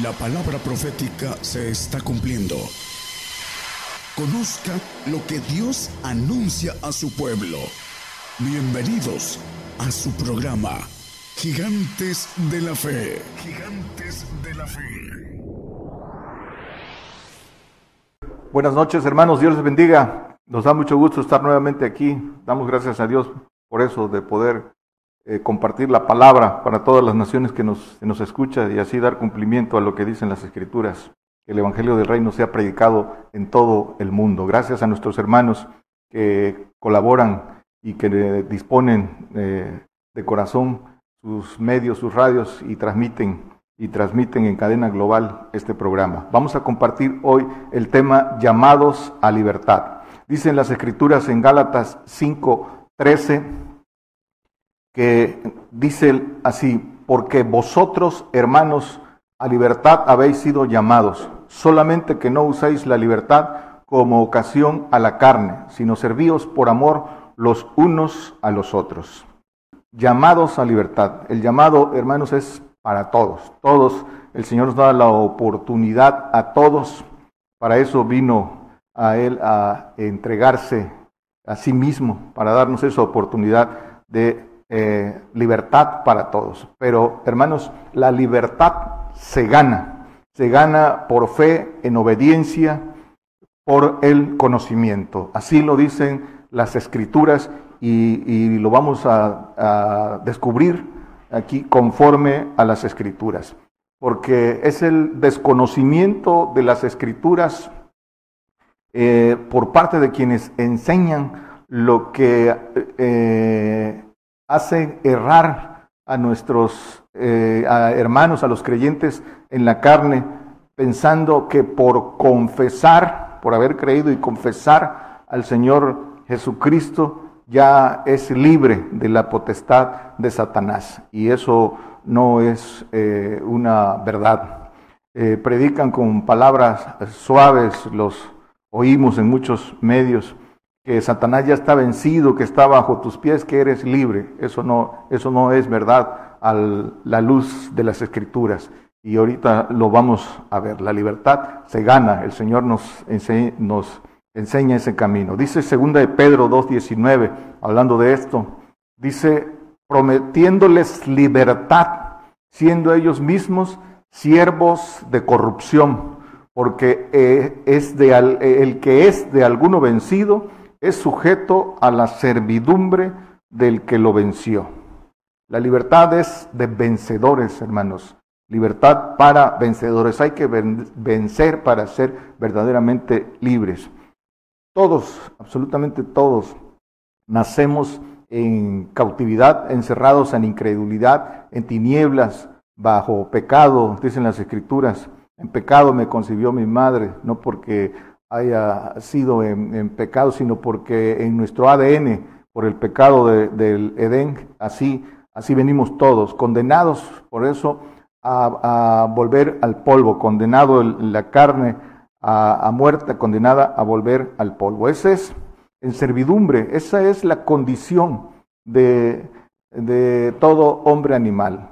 La palabra profética se está cumpliendo. Conozca lo que Dios anuncia a su pueblo. Bienvenidos a su programa, Gigantes de la Fe. Gigantes de la Fe. Buenas noches, hermanos. Dios les bendiga. Nos da mucho gusto estar nuevamente aquí. Damos gracias a Dios por eso, de poder eh, compartir la palabra para todas las naciones que nos, que escuchan y así dar cumplimiento a lo que dicen las Escrituras, que el Evangelio del Reino sea predicado en todo el mundo. Gracias a nuestros hermanos que colaboran y que disponen eh, de corazón sus medios, sus radios y transmiten y transmiten en cadena global este programa. Vamos a compartir hoy el tema llamados a libertad. Dicen las escrituras en Gálatas 5, 13 que dice así, porque vosotros, hermanos, a libertad habéis sido llamados, solamente que no uséis la libertad como ocasión a la carne, sino servíos por amor los unos a los otros. Llamados a libertad. El llamado, hermanos, es para todos. Todos, el Señor nos da la oportunidad a todos. Para eso vino a Él a entregarse a sí mismo, para darnos esa oportunidad de eh, libertad para todos. Pero, hermanos, la libertad se gana. Se gana por fe, en obediencia, por el conocimiento. Así lo dicen las escrituras y, lo vamos a, descubrir aquí conforme a las escrituras. Porque es el desconocimiento de las escrituras eh, por parte de quienes enseñan lo que eh, hace errar a nuestros eh, hermanos, a los creyentes en la carne, pensando que por confesar, por haber creído y confesar al Señor Jesucristo, ya es libre de la potestad de Satanás. Y eso no es eh, una verdad. Eh, predican con palabras suaves, los oímos en muchos medios, que Satanás ya está vencido, que está bajo tus pies, que eres libre. Eso no, eso no es verdad a la luz de las escrituras. Y ahorita lo vamos a ver. La libertad se gana. El Señor nos, enseña, ese camino. Dice segunda de Pedro 2.19, hablando de esto, dice, prometiéndoles libertad, siendo ellos mismos siervos de corrupción, porque eh, es de, el que es de alguno vencido, es sujeto a la servidumbre del que lo venció. La libertad es de vencedores, hermanos. Libertad para vencedores. Hay que vencer para ser verdaderamente libres. Todos, absolutamente todos, nacemos en cautividad, encerrados en incredulidad, en tinieblas, bajo pecado, dicen las escrituras. En pecado me concibió mi madre, no porque haya sido en, pecado, sino porque en nuestro ADN, por el pecado del Edén, así, así venimos todos, condenados por eso a, volver al polvo, condenado la carne a, muerte, condenada a volver al polvo. Esa es en servidumbre, esa es la condición de, de todo hombre animal.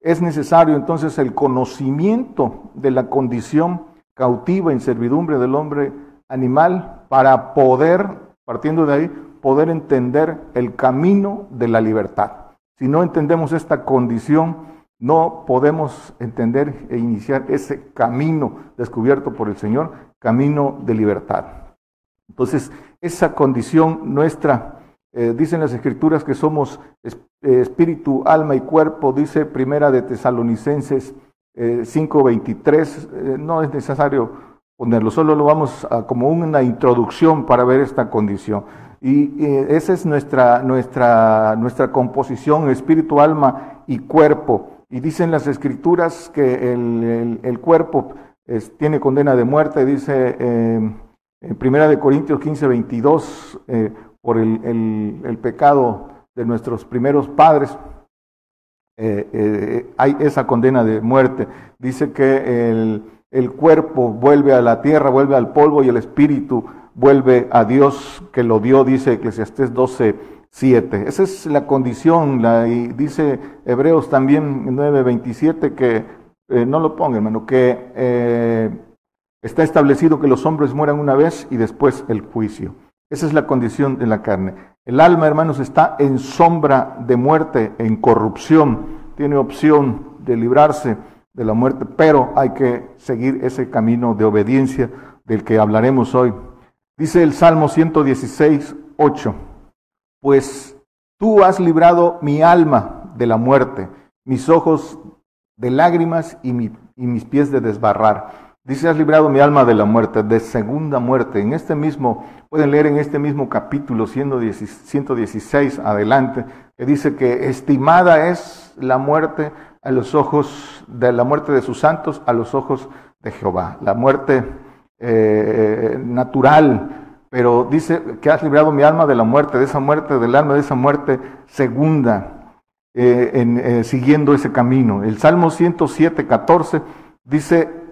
Es necesario entonces el conocimiento de la condición cautiva en servidumbre del hombre animal para poder, partiendo de ahí, poder entender el camino de la libertad. Si no entendemos esta condición, no podemos entender e iniciar ese camino descubierto por el Señor, camino de libertad. Entonces, esa condición nuestra, eh, dicen las escrituras que somos eh, espíritu, alma y cuerpo, dice Primera de Tesalonicenses 5.23, eh, eh, no es necesario ponerlo, solo lo vamos a, como una introducción para ver esta condición. Y esa es nuestra, nuestra, nuestra composición, espíritu, alma y cuerpo. Y dicen las escrituras que el, cuerpo tiene condena de muerte, dice em, en Primera de Corintios 15, 22, eh, por el, el pecado de nuestros primeros padres, eh, eh, hay esa condena de muerte. Dice que el, el, cuerpo vuelve a la tierra, vuelve al polvo y el espíritu vuelve a Dios que lo dio, dice Eclesiastés 12, 7. Esa es la condición, y dice Hebreos también 9, 27 que eh, no lo ponga, hermano, que está establecido que los hombres mueran una vez y después el juicio. Esa es la condición de la carne. El alma, hermanos, está en sombra de muerte, en corrupción, tiene opción de librarse de la muerte, pero hay que seguir ese camino de obediencia del que hablaremos hoy. Dice el Salmo 116, 8, pues tú has librado mi alma de la muerte, mis ojos de lágrimas y, y mis pies de desbarrar. Dice, has librado mi alma de la muerte, de segunda muerte. En este mismo, pueden leer en este mismo capítulo 116 adelante, que dice que estimada es la muerte a los ojos de la muerte de sus santos, a los ojos de Jehová. La muerte eh, natural, pero dice que has librado mi alma de la muerte, de esa muerte, del alma, de esa muerte segunda. Eh, en, eh, siguiendo ese camino. El Salmo 107, 14 dice,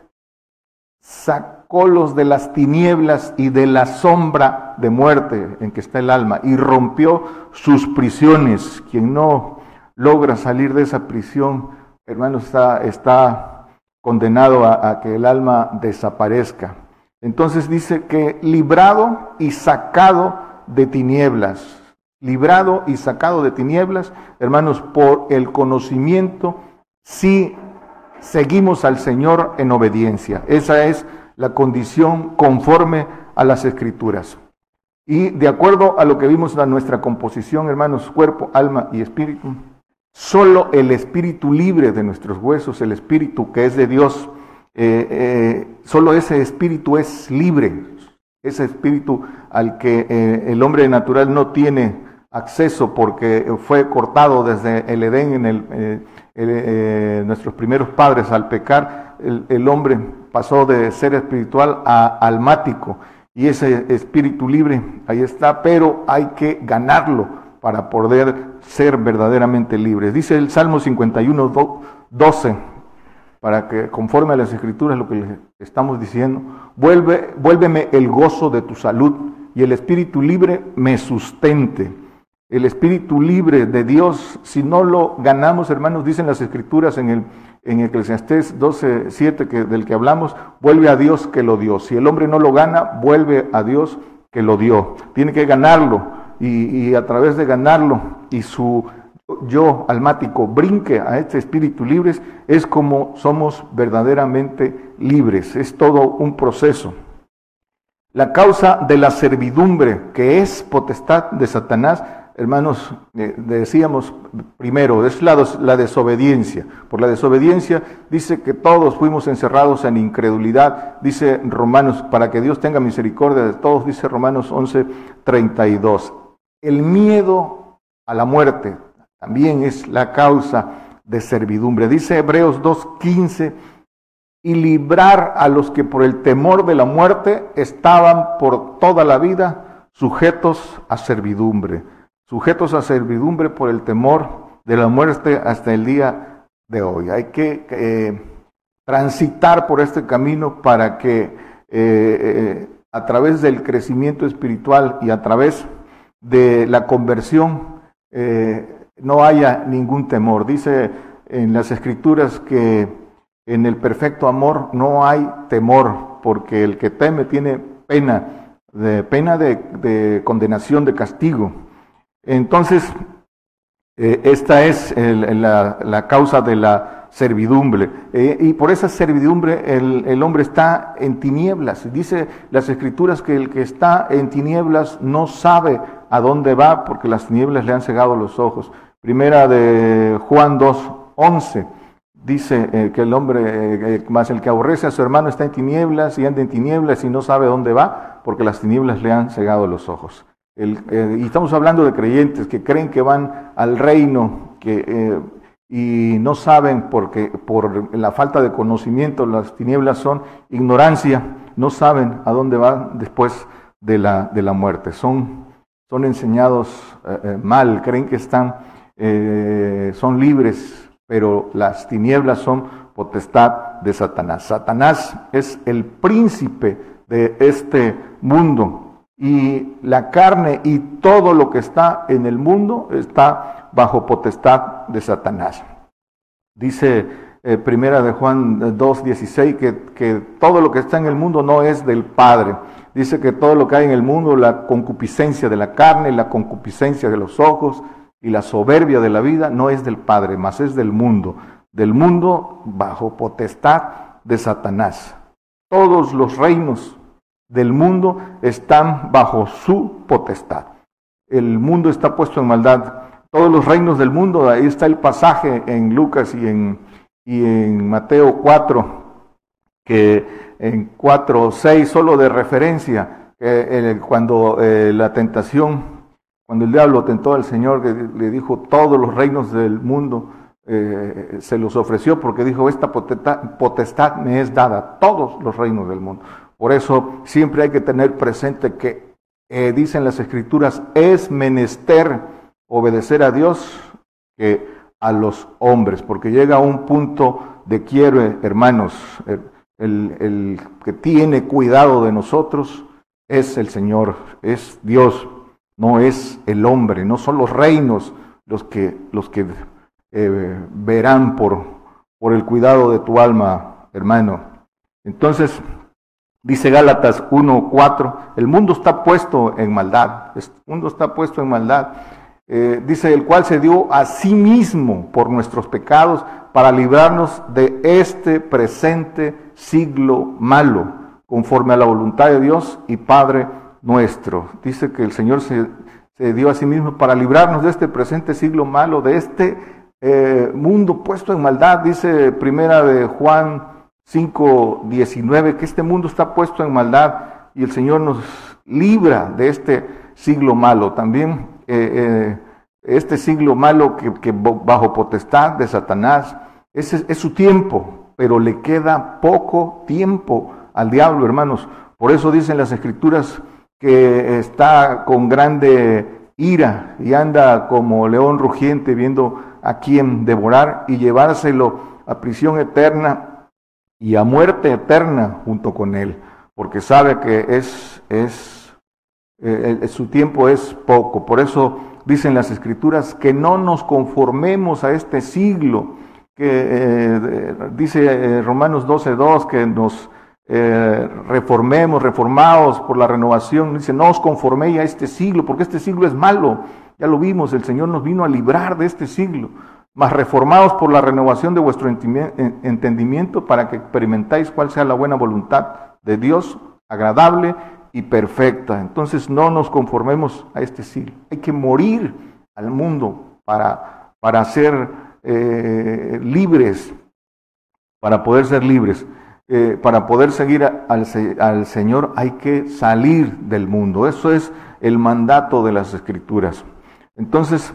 sacólos de las tinieblas y de la sombra de muerte en que está el alma y rompió sus prisiones. Quien no logra salir de esa prisión, hermano, está, está condenado a, a que el alma desaparezca. Entonces dice que librado y sacado de tinieblas librado y sacado de tinieblas, hermanos, por el conocimiento, si seguimos al Señor en obediencia. Esa es la condición conforme a las escrituras. Y de acuerdo a lo que vimos en nuestra composición, hermanos, cuerpo, alma y espíritu, solo el espíritu libre de nuestros huesos, el espíritu que es de Dios, eh, eh, solo ese espíritu es libre, ese espíritu al que eh, el hombre natural no tiene acceso porque fue cortado desde el Edén en el, eh, nuestros primeros padres al pecar, el, hombre pasó de ser espiritual a almático y ese espíritu libre ahí está, pero hay que ganarlo para poder ser verdaderamente libres. Dice el Salmo 51, 12, para que conforme a las escrituras lo que le estamos diciendo, vuelve, vuélveme el gozo de tu salud y el espíritu libre me sustente el espíritu libre de Dios, si no lo ganamos, hermanos, dicen las escrituras en el en Eclesiastés 12, 7 que, del que hablamos, vuelve a Dios que lo dio. Si el hombre no lo gana, vuelve a Dios que lo dio. Tiene que ganarlo y, y a través de ganarlo y su yo almático brinque a este espíritu libre, es como somos verdaderamente libres. Es todo un proceso. La causa de la servidumbre, que es potestad de Satanás, hermanos, eh, decíamos primero, es la, la, desobediencia. Por la desobediencia dice que todos fuimos encerrados en incredulidad, dice Romanos, para que Dios tenga misericordia de todos, dice Romanos 11, 32. El miedo a la muerte también es la causa de servidumbre. Dice Hebreos 2, 15, y librar a los que por el temor de la muerte estaban por toda la vida sujetos a servidumbre sujetos a servidumbre por el temor de la muerte hasta el día de hoy. Hay que eh, transitar por este camino para que eh, eh, a través del crecimiento espiritual y a través de la conversión no haya ningún temor. Dice en las escrituras que en el perfecto amor no hay temor, porque el que teme tiene pena, de pena de condenación, de castigo. Entonces, eh, esta es la, causa de la servidumbre. Eh, y por esa servidumbre el, hombre está en tinieblas. Dice las escrituras que el que está en tinieblas no sabe a dónde va porque las tinieblas le han cegado los ojos. Primera de Juan 2, 11. Dice eh, que el hombre, más el que aborrece a su hermano está en tinieblas y anda en tinieblas y no sabe dónde va porque las tinieblas le han cegado los ojos. Eh, y estamos hablando de creyentes que creen que van al reino que, eh, y no saben porque por la falta de conocimiento, las tinieblas son ignorancia, no saben a dónde van después de la, de la muerte. Son, son enseñados eh, mal, creen que están, son libres, pero las tinieblas son potestad de Satanás. Satanás es el príncipe de este mundo y la carne y todo lo que está en el mundo está bajo potestad de Satanás. Dice eh, primera de Juan 2, 16, que, que todo lo que está en el mundo no es del Padre. Dice que todo lo que hay en el mundo, la concupiscencia de la carne, la concupiscencia de los ojos y la soberbia de la vida, no es del Padre, mas es del mundo. Del mundo bajo potestad de Satanás. Todos los reinos del mundo están bajo su potestad. El mundo está puesto en maldad. Todos los reinos del mundo, ahí está el pasaje en Lucas y en y en Mateo 4, que en 4, 6, solo de referencia, cuando eh, la tentación, cuando el diablo tentó al Señor, le dijo todos los reinos del mundo, eh, se los ofreció porque dijo, esta potestad, me es dada, todos los reinos del mundo. Por eso siempre hay que tener presente que, eh, dicen las escrituras, es menester obedecer a Dios que a los hombres, porque llega un punto de quiero, hermanos, el, el, que tiene cuidado de nosotros es el Señor, es Dios, no es el hombre, no son los reinos los que, los que eh, verán por, por el cuidado de tu alma, hermano. Entonces, dice Gálatas 1.4, el mundo está puesto en maldad, el mundo está puesto en maldad. Eh, dice, el cual se dio a sí mismo por nuestros pecados para librarnos de este presente siglo malo, conforme a la voluntad de Dios y Padre nuestro. Dice que el Señor se, dio a sí mismo para librarnos de este presente siglo malo, de este eh, mundo puesto en maldad. Dice primera de Juan 5, 19, que este mundo está puesto en maldad y el Señor nos libra de este siglo malo. También eh, eh, este siglo malo que, bajo potestad de Satanás, ese es su tiempo, pero le queda poco tiempo al diablo, hermanos. Por eso dicen las escrituras que está con grande ira y anda como león rugiente viendo a quién devorar y llevárselo a prisión eterna y a muerte eterna junto con él, porque sabe que es, es eh, su tiempo es poco. Por eso dicen las escrituras, que no nos conformemos a este siglo, que eh, dice eh, Romanos 12.2 que nos eh, reformemos, reformados por la renovación, dice, no os conforméis a este siglo, porque este siglo es malo, ya lo vimos, el Señor nos vino a librar de este siglo, mas reformados por la renovación de vuestro entendimiento para que experimentáis cuál sea la buena voluntad de Dios, agradable y perfecta. Entonces no nos conformemos a este siglo. Hay que morir al mundo para, para ser eh, libres, para poder ser libres. Eh, para poder seguir al, al Señor hay que salir del mundo. Eso es el mandato de las escrituras. Entonces,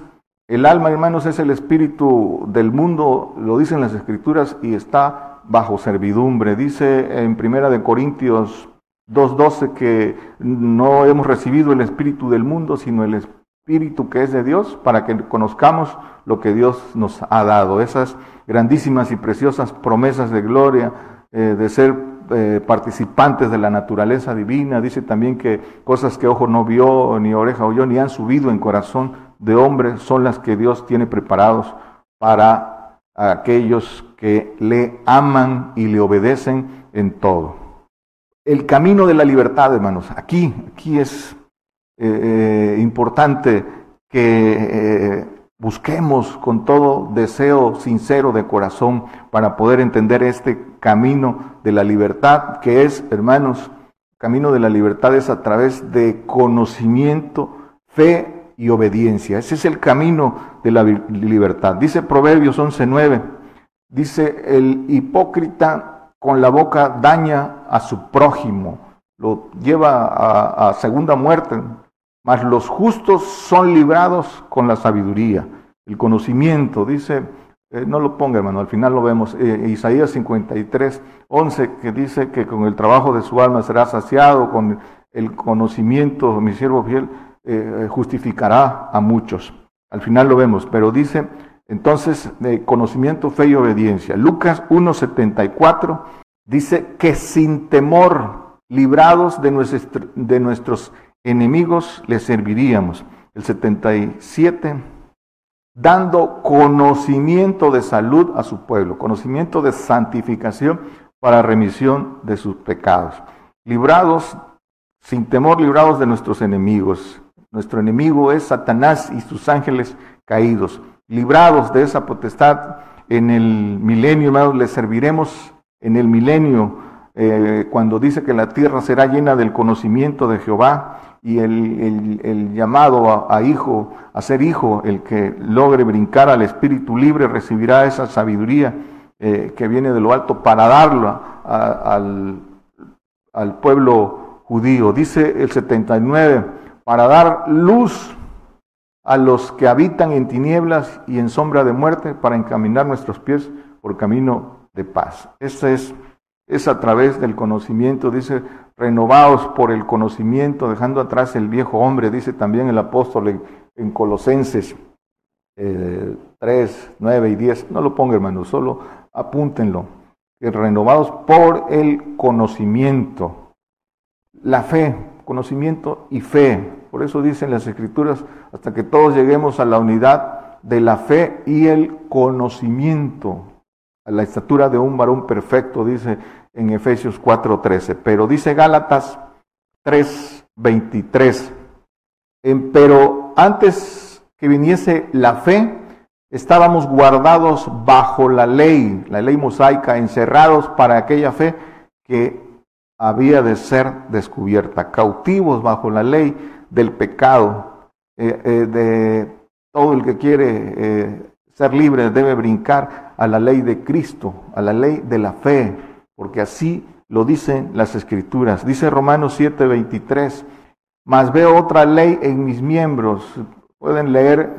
el alma, hermanos, es el espíritu del mundo, lo dicen las escrituras, y está bajo servidumbre. Dice en Primera de Corintios 2.12 que no hemos recibido el espíritu del mundo, sino el espíritu que es de Dios, para que conozcamos lo que Dios nos ha dado. Esas grandísimas y preciosas promesas de gloria, eh, de ser eh, participantes de la naturaleza divina. Dice también que cosas que ojo no vio, ni oreja oyó, ni han subido en corazón de hombre, son las que Dios tiene preparados para aquellos que le aman y le obedecen en todo el camino de la libertad, hermanos. Aquí, aquí es eh, eh, importante que eh, busquemos con todo deseo sincero de corazón para poder entender este camino de la libertad, que es, hermanos, camino de la libertad es a través de conocimiento, fe y obediencia. Ese es el camino de la libertad. Dice Proverbios 11.9, dice, el hipócrita con la boca daña a su prójimo, lo lleva a, segunda muerte, mas los justos son librados con la sabiduría, el conocimiento, dice, eh, no lo ponga hermano, al final lo vemos, eh, Isaías 53, 11, que dice que con el trabajo de su alma será saciado, con el conocimiento, mi siervo fiel, eh, justificará a muchos. Al final lo vemos, pero dice, entonces, de conocimiento, fe y obediencia. Lucas 1.74 dice que sin temor, librados de, de nuestros enemigos, les serviríamos. El 77 dando conocimiento de salud a su pueblo, conocimiento de santificación para remisión de sus pecados. Librados, sin temor, librados de nuestros enemigos. Nuestro enemigo es Satanás y sus ángeles caídos. Librados de esa potestad en el milenio, hermanos, le serviremos en el milenio, eh, cuando dice que la tierra será llena del conocimiento de Jehová y el, llamado a, hijo, a ser hijo, el que logre brincar al espíritu libre, recibirá esa sabiduría eh, que viene de lo alto para darla al, al pueblo judío. Dice el 79, para dar luz a los que habitan en tinieblas y en sombra de muerte, para encaminar nuestros pies por camino de paz. Ese es, es a través del conocimiento, dice, renovados por el conocimiento, dejando atrás el viejo hombre, dice también el apóstol en, Colosenses 3, eh, 9 y 10. No lo ponga, hermano, solo apúntenlo. renovados por el conocimiento. La fe, conocimiento y fe. Por eso dicen las escrituras, hasta que todos lleguemos a la unidad de la fe y el conocimiento a la estatura de un varón perfecto, dice en Efesios 4:13. Pero dice Gálatas 3:23, pero antes que viniese la fe, estábamos guardados bajo la ley, la ley mosaica, encerrados para aquella fe que había de ser descubierta, cautivos bajo la ley del pecado, eh, eh, de todo el que quiere eh, ser libre debe brincar a la ley de Cristo, a la ley de la fe, porque así lo dicen las escrituras. Dice Romanos 7:23, mas veo otra ley en mis miembros. Pueden leer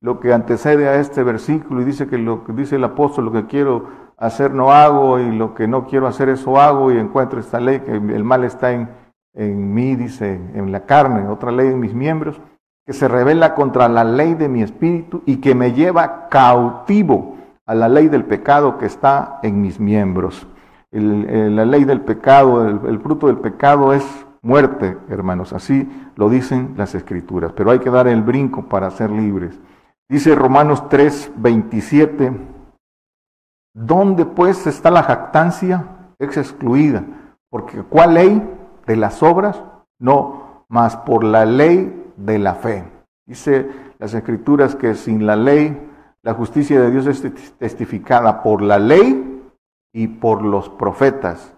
lo que antecede a este versículo y dice que lo que dice el apóstol, lo que quiero hacer no hago y lo que no quiero hacer eso hago y encuentro esta ley que el mal está en, en mí, dice, en la carne, otra ley en mis miembros que se revela contra la ley de mi espíritu y que me lleva cautivo a la ley del pecado que está en mis miembros. la ley del pecado, el, fruto del pecado es muerte, hermanos. Así lo dicen las escrituras. Pero hay que dar el brinco para ser libres. Dice Romanos 3, 27. ¿Dónde pues está la jactancia? Es excluida. Porque ¿cuál ley? ¿De las obras? No, mas por la ley de la fe. Dice las escrituras que sin la ley, la justicia de Dios es testificada por la ley y por los profetas.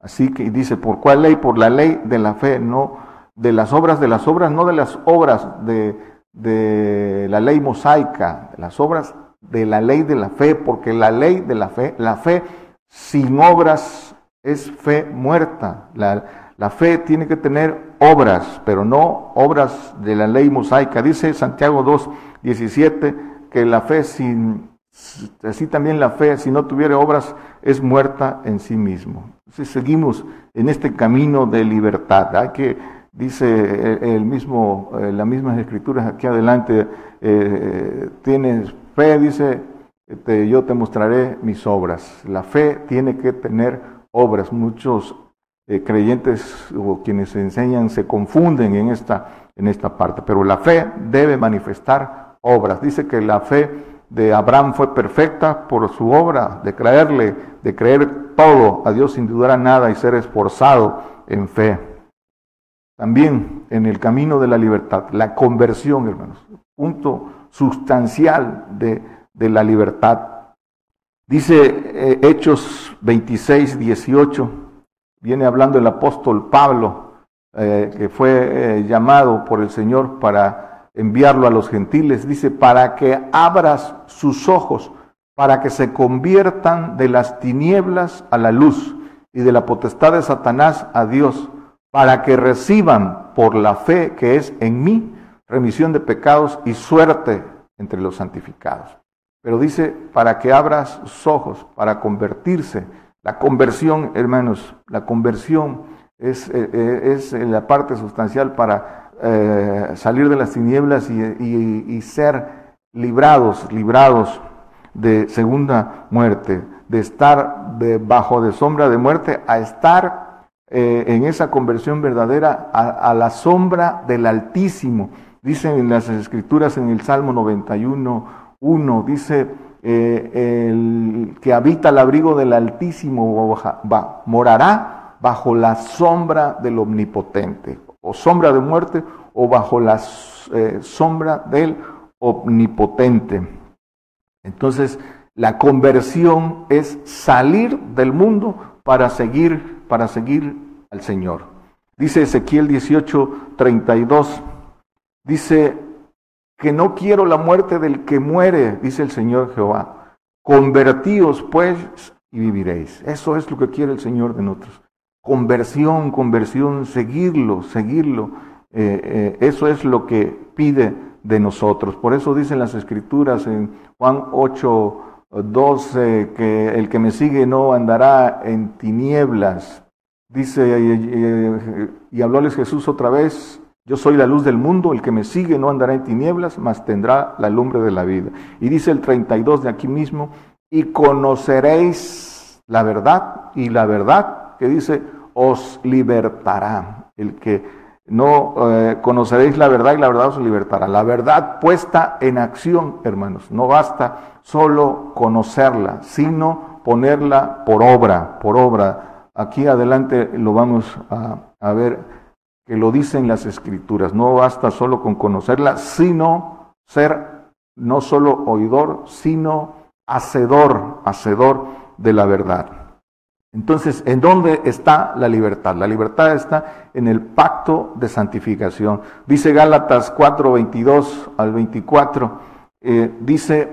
Así que dice, ¿por cuál ley? Por la ley de la fe, no de las obras de las obras, no de las obras de, de la ley mosaica, las obras de la ley de la fe, porque la ley de la fe, la fe sin obras es fe muerta. La, la fe tiene que tener obras, pero no obras de la ley mosaica. Dice Santiago 2, 17 que la fe sin, así también la fe, si no tuviera obras, es muerta en sí mismo. Entonces seguimos en este camino de libertad. Que, dice el mismo, eh, las mismas escrituras aquí adelante, eh, tienes fe, dice, este, yo te mostraré mis obras. La fe tiene que tener obras. Muchos eh, creyentes o quienes enseñan se confunden en esta, en esta parte, pero la fe debe manifestar obras. Dice que la fe de Abraham fue perfecta por su obra, de creerle, de creer todo a Dios sin dudar a nada y ser esforzado en fe. También en el camino de la libertad, la conversión, hermanos, punto sustancial de, de la libertad. Dice eh, Hechos 26, 18, viene hablando el apóstol Pablo, eh, que fue eh, llamado por el Señor para enviarlo a los gentiles, dice, para que abras sus ojos, para que se conviertan de las tinieblas a la luz y de la potestad de Satanás a Dios, para que reciban por la fe que es en mí remisión de pecados y suerte entre los santificados. Pero dice, para que abras sus ojos, para convertirse la conversión, hermanos, la conversión es, eh, eh, es la parte sustancial para eh, salir de las tinieblas y, ser librados, librados de segunda muerte, de estar debajo de sombra de muerte a estar en esa conversión verdadera a, la sombra del Altísimo, Dice en las escrituras en el Salmo 91, 1, dice, eh, el que habita al abrigo del Altísimo morará bajo la sombra del Omnipotente, o sombra de muerte, o bajo la eh, sombra del Omnipotente. Entonces, la conversión es salir del mundo para seguir, para seguir al Señor. Dice Ezequiel 18, 32, dice, que no quiero la muerte del que muere, dice el Señor Jehová. Convertíos pues y viviréis. Eso es lo que quiere el Señor de nosotros. Conversión, conversión, seguirlo, seguirlo. Eh, eh, eso es lo que pide de nosotros. Por eso dicen las escrituras en Juan 8, 12, que el que me sigue no andará en tinieblas. Dice, y, y hablóles Jesús otra vez, yo soy la luz del mundo, el que me sigue no andará en tinieblas, mas tendrá la lumbre de la vida. Y dice el 32 de aquí mismo, y conoceréis la verdad, y la verdad que dice, os libertará. El que no eh, conoceréis la verdad y la verdad os libertará. La verdad puesta en acción, hermanos. No basta solo conocerla, sino ponerla por obra, por obra. Aquí adelante lo vamos a, a ver que lo dicen las escrituras. No basta solo con conocerla, sino ser no solo oidor, sino hacedor, hacedor de la verdad. Entonces, ¿en dónde está la libertad? La libertad está en el pacto de santificación. Dice Gálatas 4, 22 al 24, eh, dice,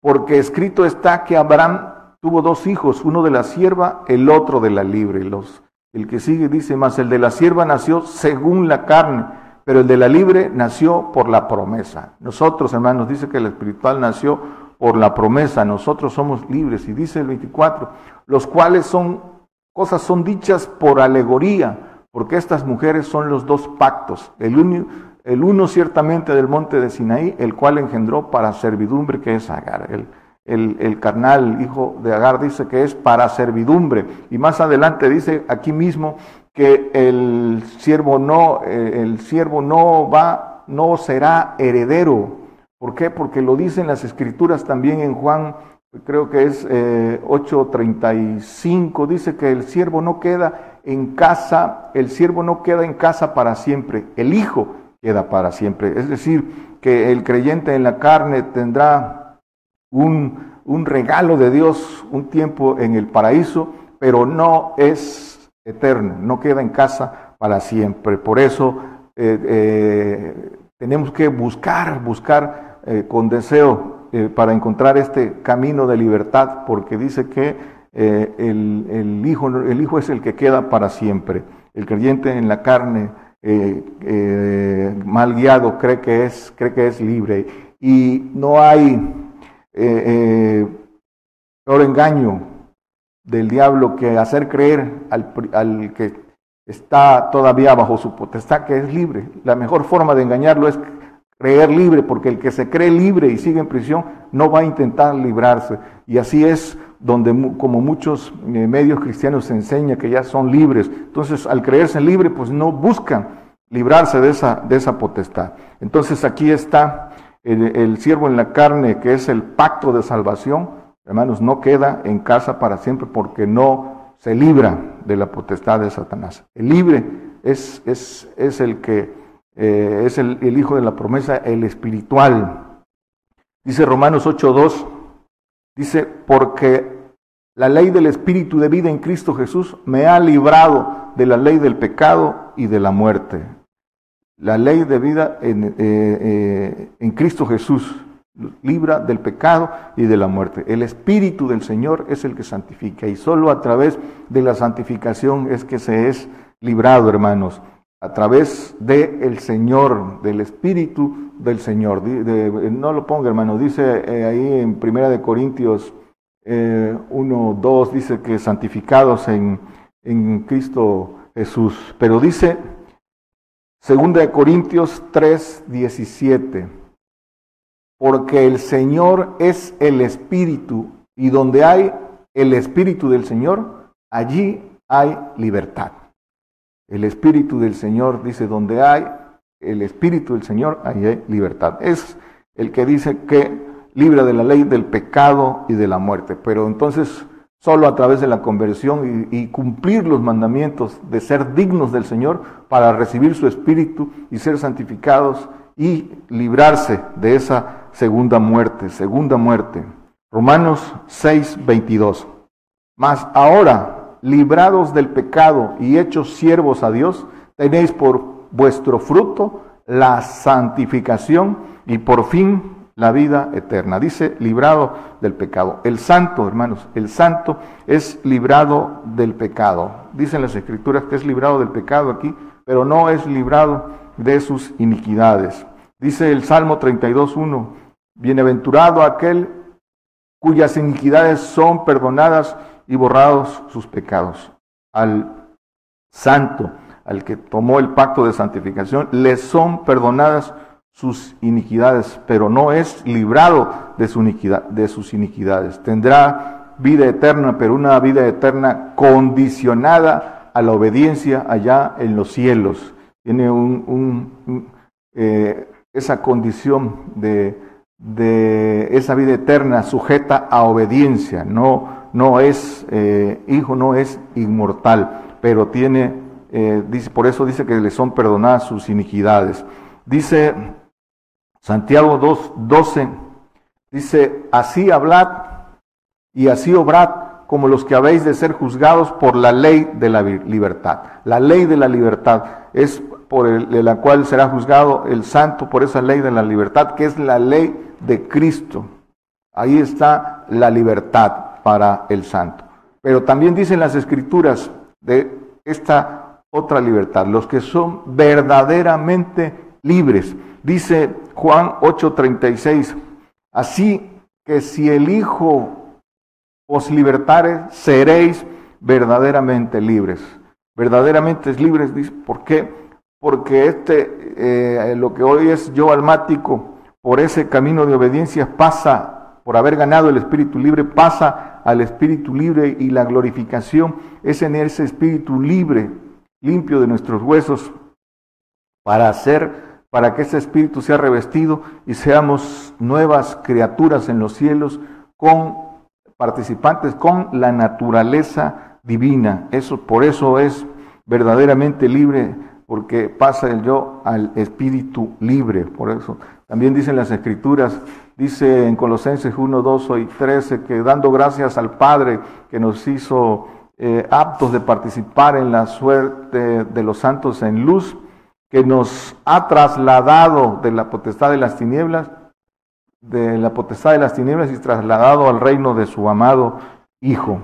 porque escrito está que Abraham tuvo dos hijos, uno de la sierva, el otro de la libre. Los el que sigue dice, más el de la sierva nació según la carne, pero el de la libre nació por la promesa. Nosotros, hermanos, dice que el espiritual nació por la promesa, nosotros somos libres. Y dice el 24, los cuales son, cosas son dichas por alegoría, porque estas mujeres son los dos pactos. El uno, el uno ciertamente del monte de Sinaí, el cual engendró para servidumbre, que es Agar. El, el, carnal, hijo de Agar, dice que es para servidumbre. Y más adelante dice aquí mismo que el siervo no, eh, el siervo no va, no será heredero. ¿Por qué? Porque lo dicen las escrituras también en Juan, creo que es 8.35, eh, dice que el siervo no queda en casa, el siervo no queda en casa para siempre, el hijo queda para siempre. Es decir, que el creyente en la carne tendrá un, un regalo de Dios, un tiempo en el paraíso, pero no es eterno, no queda en casa para siempre. Por eso eh, eh, tenemos que buscar, buscar eh, con deseo para encontrar este camino de libertad, porque dice que el, el, hijo, el Hijo es el que queda para siempre. El creyente en la carne, mal guiado, cree que, es, cree que es libre. Y no hay eh, eh, peor engaño del diablo que hacer creer al, al, que está todavía bajo su potestad que es libre. La mejor forma de engañarlo es creer libre, porque el que se cree libre y sigue en prisión no va a intentar librarse. Y así es donde, como muchos eh, medios cristianos enseñan que ya son libres. Entonces, al creerse libre, pues no buscan librarse de esa, de esa potestad. Entonces, aquí está el, siervo en la carne, que es el pacto de salvación, hermanos, no queda en casa para siempre porque no se libra de la potestad de Satanás. El libre es, es, es el que eh, es el, hijo de la promesa, el espiritual. Dice Romanos 8.2, dice, porque la ley del espíritu de vida en Cristo Jesús me ha librado de la ley del pecado y de la muerte la ley de vida en, eh, eh, en, Cristo Jesús libra del pecado y de la muerte. El Espíritu del Señor es el que santifica y solo a través de la santificación es que se es librado, hermanos, a través del el Señor, del Espíritu del Señor. no lo ponga, hermano, dice eh, ahí en Primera de Corintios 1, 2, dice que santificados en, en Cristo Jesús, pero dice Segunda de Corintios 3, 17. Porque el Señor es el Espíritu y donde hay el Espíritu del Señor, allí hay libertad. El Espíritu del Señor dice, donde hay el Espíritu del Señor, ahí hay libertad. Es el que dice que libre de la ley del pecado y de la muerte. Pero entonces solo a través de la conversión y, y, cumplir los mandamientos de ser dignos del Señor para recibir su Espíritu y ser santificados y librarse de esa segunda muerte, segunda muerte. Romanos 6, 22. Mas ahora, librados del pecado y hechos siervos a Dios, tenéis por vuestro fruto la santificación y por fin la vida eterna. Dice, librado del pecado. El santo, hermanos, el santo es librado del pecado. Dicen las escrituras que es librado del pecado aquí, pero no es librado de sus iniquidades. Dice el Salmo 32.1, bienaventurado aquel cuyas iniquidades son perdonadas y borrados sus pecados. Al santo, al que tomó el pacto de santificación, le son perdonadas sus iniquidades, pero no es librado de, su iniquidad, de sus iniquidades. Tendrá vida eterna, pero una vida eterna condicionada a la obediencia allá en los cielos. Tiene un, eh, esa condición de, de, esa vida eterna sujeta a obediencia. No, no es eh, hijo, no es inmortal, pero tiene, eh, por eso dice que le son perdonadas sus iniquidades. Dice Santiago 2, 12 dice, así hablad y así obrad como los que habéis de ser juzgados por la ley de la libertad. La ley de la libertad es por la cual será juzgado el santo por esa ley de la libertad, que es la ley de Cristo. Ahí está la libertad para el santo. Pero también dicen las escrituras de esta otra libertad, los que son verdaderamente libres. Dice Juan 8:36, así que si el Hijo os libertare, seréis verdaderamente libres. Verdaderamente libres, dice, ¿por qué? Porque este, eh, lo que hoy es yo almático, por ese camino de obediencia pasa, por haber ganado el espíritu libre, pasa al espíritu libre y la glorificación es en ese espíritu libre, limpio de nuestros huesos, para hacer para que ese espíritu sea revestido y seamos nuevas criaturas en los cielos con participantes con la naturaleza divina. Eso por eso es verdaderamente libre porque pasa el yo al espíritu libre, por eso. También dicen las escrituras, dice en Colosenses 1, 2 y 13 que dando gracias al Padre que nos hizo eh, aptos de participar en la suerte de los santos en luz, que nos ha trasladado de la potestad de las tinieblas, de la potestad de las tinieblas y trasladado al reino de su amado Hijo.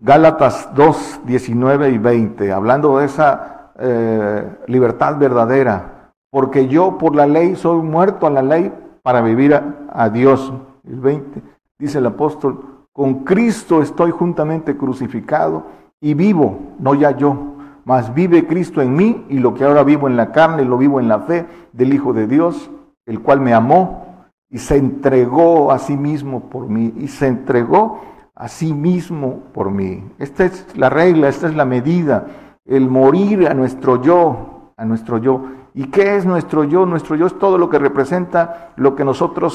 Gálatas 2, 19 y 20, hablando de esa eh, libertad verdadera, porque yo por la ley soy muerto a la ley para vivir a, Dios. El 20, dice el apóstol, con Cristo estoy juntamente crucificado y vivo, no ya yo, mas vive Cristo en mí y lo que ahora vivo en la carne lo vivo en la fe del Hijo de Dios, el cual me amó y se entregó a sí mismo por mí y se entregó a sí mismo por mí. Esta es la regla, esta es la medida, el morir a nuestro yo, a nuestro yo. ¿Y qué es nuestro yo? Nuestro yo es todo lo que representa lo que nosotros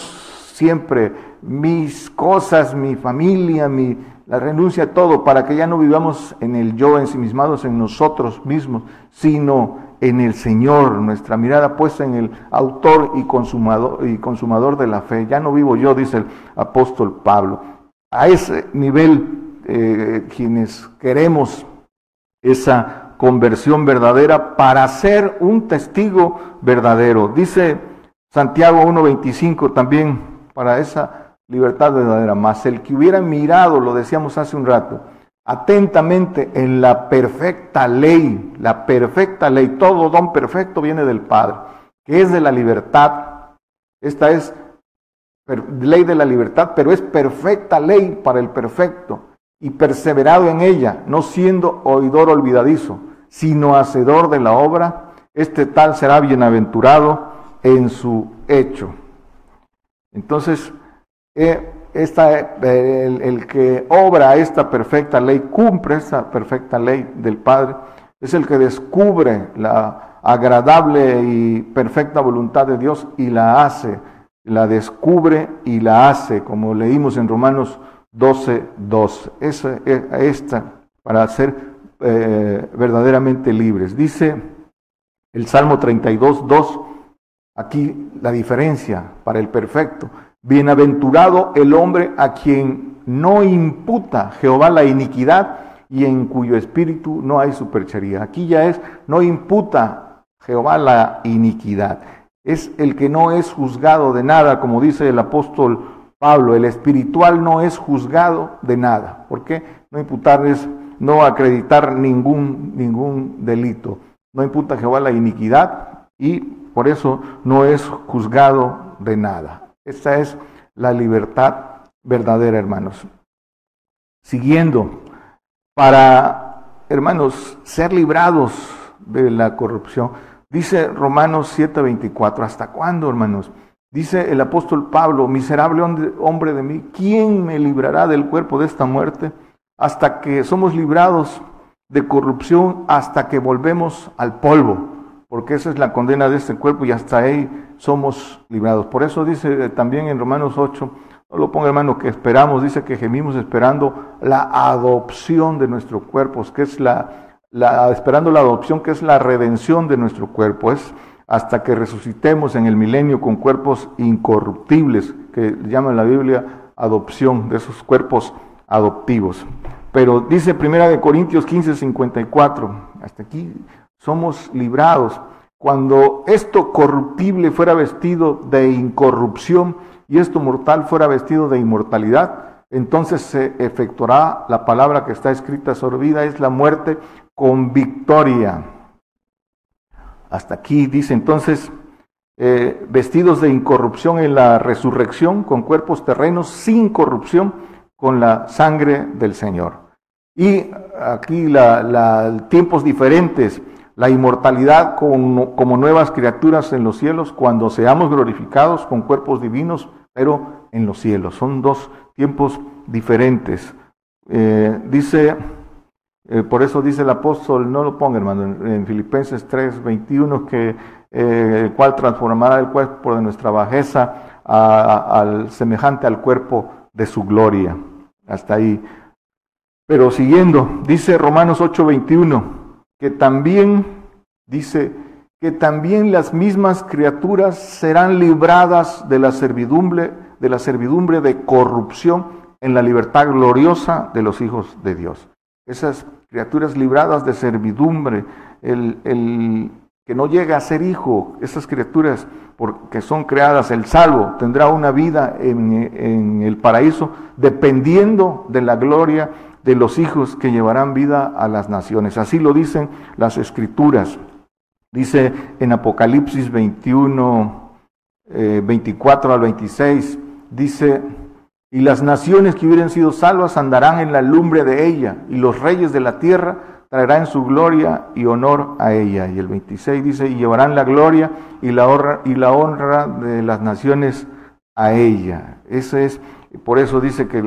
siempre, mis cosas, mi familia, mi, la renuncia a todo, para que ya no vivamos en el yo, ensimismados en nosotros mismos, sino en el Señor, nuestra mirada puesta en el autor y consumador, y consumador de la fe. Ya no vivo yo, dice el apóstol Pablo. A ese nivel, eh, quienes queremos esa conversión verdadera para ser un testigo verdadero. Dice Santiago 1.25 también para esa libertad verdadera, más el que hubiera mirado, lo decíamos hace un rato, atentamente en la perfecta ley, la perfecta ley, todo don perfecto viene del Padre, que es de la libertad. Esta es ley de la libertad, pero es perfecta ley para el perfecto y perseverado en ella, no siendo oidor olvidadizo, sino hacedor de la obra, este tal será bienaventurado en su hecho. Entonces, esta, el, que obra esta perfecta ley, cumple esta perfecta ley del Padre, es el que descubre la agradable y perfecta voluntad de Dios y la hace, la descubre y la hace, como leímos en Romanos 12, 2. Esa, esta, para ser eh, verdaderamente libres. Dice el Salmo 32, 2, aquí la diferencia para el perfecto. Bienaventurado el hombre a quien no imputa Jehová la iniquidad y en cuyo espíritu no hay superchería. Aquí ya es, no imputa Jehová la iniquidad. Es el que no es juzgado de nada, como dice el apóstol Pablo, el espiritual no es juzgado de nada. ¿Por qué? No imputar es no acreditar ningún, ningún delito. No imputa Jehová la iniquidad y por eso no es juzgado de nada. Esta es la libertad verdadera, hermanos. Siguiendo, para, hermanos, ser librados de la corrupción, dice Romanos 7:24, ¿hasta cuándo, hermanos? Dice el apóstol Pablo, miserable hombre de mí, ¿quién me librará del cuerpo de esta muerte? Hasta que somos librados de corrupción, hasta que volvemos al polvo porque esa es la condena de este cuerpo y hasta ahí somos librados. Por eso dice eh, también en Romanos 8, no lo ponga hermano, que esperamos, dice que gemimos esperando la adopción de nuestro cuerpo, que es la, la, esperando la adopción, que es la redención de nuestro cuerpo, es hasta que resucitemos en el milenio con cuerpos incorruptibles, que llaman la Biblia adopción de esos cuerpos adoptivos. Pero dice Primera de Corintios 15, 54, hasta aquí somos librados. Cuando esto corruptible fuera vestido de incorrupción y esto mortal fuera vestido de inmortalidad, entonces se efectuará la palabra que está escrita sobre vida, es la muerte con victoria. Hasta aquí dice entonces, eh, vestidos de incorrupción en la resurrección, con cuerpos terrenos sin corrupción, con la sangre del Señor. Y aquí la, tiempos diferentes, la inmortalidad como, nuevas criaturas en los cielos, cuando seamos glorificados con cuerpos divinos, pero en los cielos. Son dos tiempos diferentes. Eh, dice, eh, por eso dice el apóstol, no lo ponga hermano, en, Filipenses 3, 21, que eh, el cual transformará el cuerpo de nuestra bajeza al semejante al cuerpo de su gloria. Hasta ahí. Pero siguiendo, dice Romanos 8, 21 que también, dice, que también las mismas criaturas serán libradas de la servidumbre, de la servidumbre de corrupción en la libertad gloriosa de los hijos de Dios. Esas criaturas libradas de servidumbre, el, el que no llega a ser hijo, esas criaturas porque son creadas, el salvo tendrá una vida en, en el paraíso dependiendo de la gloria de los hijos que llevarán vida a las naciones. Así lo dicen las escrituras. Dice en Apocalipsis 21, 24 eh, al 26, dice, y las naciones que hubieran sido salvas andarán en la lumbre de ella, y los reyes de la tierra traerán su gloria y honor a ella. Y el 26 dice, y llevarán la gloria y la honra, y la honra de las naciones a ella. Ese es por eso dice que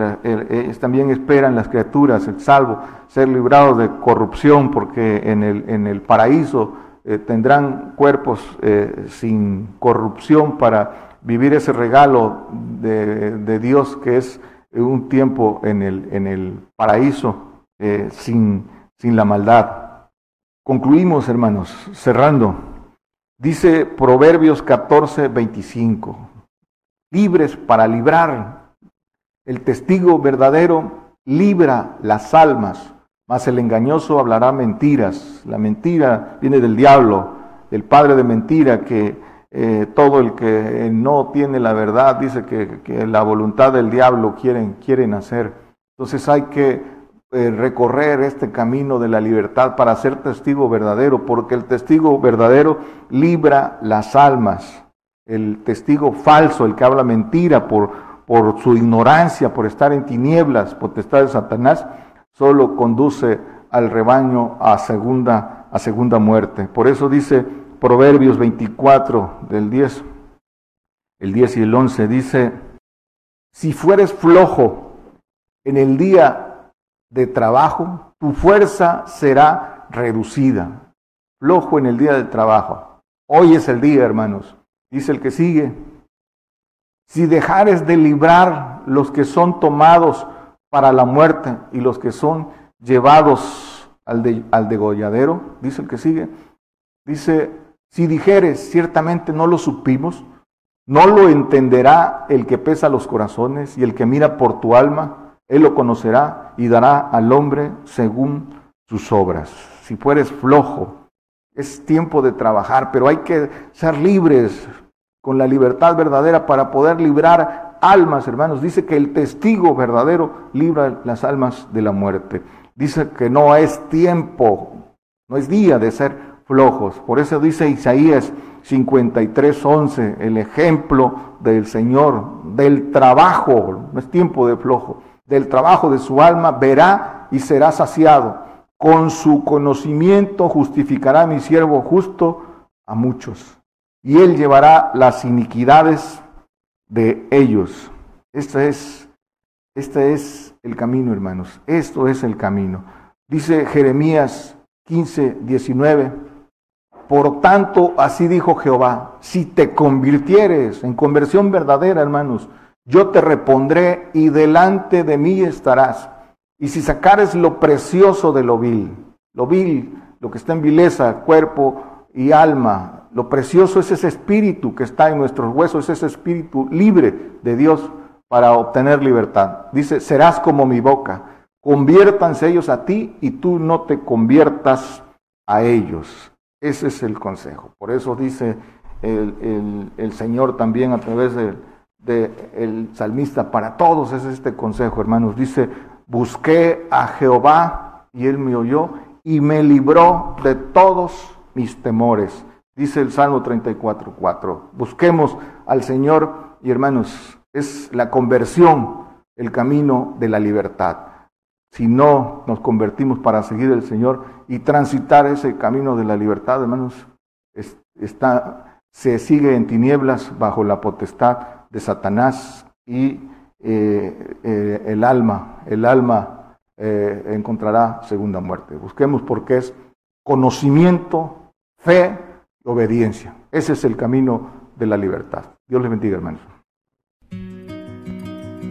también esperan las criaturas, el salvo, ser librados de corrupción, porque en el, en el paraíso eh, tendrán cuerpos eh, sin corrupción para vivir ese regalo de, Dios que es un tiempo en el, en el paraíso eh, sin, sin la maldad. Concluimos, hermanos, cerrando. Dice Proverbios 14, 25, libres para librar el testigo verdadero libra las almas, mas el engañoso hablará mentiras. La mentira viene del diablo, del padre de mentira, que eh, todo el que no tiene la verdad dice que, la voluntad del diablo quieren, quieren hacer. Entonces hay que eh, recorrer este camino de la libertad para ser testigo verdadero, porque el testigo verdadero libra las almas. El testigo falso, el que habla mentira por por su ignorancia, por estar en tinieblas, potestad de Satanás, solo conduce al rebaño a segunda, a segunda muerte. Por eso dice Proverbios 24 del 10, el 10 y el 11, dice, si fueres flojo en el día de trabajo, tu fuerza será reducida. flojo en el día del trabajo. Hoy es el día, hermanos. Dice el que sigue. Si dejares de librar los que son tomados para la muerte y los que son llevados al, al degolladero, dice el que sigue. Dice, si dijeres, ciertamente no lo supimos, no lo entenderá el que pesa los corazones y el que mira por tu alma, él lo conocerá y dará al hombre según sus obras. Si fueres flojo, es tiempo de trabajar, pero hay que ser libres con la libertad verdadera para poder librar almas, hermanos. Dice que el testigo verdadero libra las almas de la muerte. Dice que no es tiempo, no es día de ser flojos. Por eso dice Isaías 53:11, el ejemplo del Señor, del trabajo, no es tiempo de flojo, del trabajo de su alma, verá y será saciado. Con su conocimiento justificará mi siervo justo a muchos, y él llevará las iniquidades de ellos. Este es, este es el camino, hermanos. Esto es el camino. Dice Jeremías 15, 19. Por tanto, así dijo Jehová, si te convirtieres en conversión verdadera, hermanos, yo te repondré y delante de mí estarás. Y si sacares lo precioso de lo vil, lo vil, lo que está en vileza, cuerpo y alma, lo precioso es ese espíritu que está en nuestros huesos, es ese espíritu libre de Dios para obtener libertad. Dice, serás como mi boca, conviértanse ellos a ti y tú no te conviertas a ellos. Ese es el consejo. Por eso dice el, Señor también a través del de, salmista, para todos es este consejo, hermanos. Dice, busqué a Jehová y él me oyó y me libró de todos mis temores. Dice el Salmo 34, 4. Busquemos al Señor y hermanos, es la conversión el camino de la libertad. Si no nos convertimos para seguir al Señor y transitar ese camino de la libertad, hermanos, está, se sigue en tinieblas bajo la potestad de Satanás y eh, eh, el alma, el alma eh, encontrará segunda muerte. Busquemos porque es conocimiento, fe, obediencia. Ese es el camino de la libertad. Dios les bendiga, hermanos.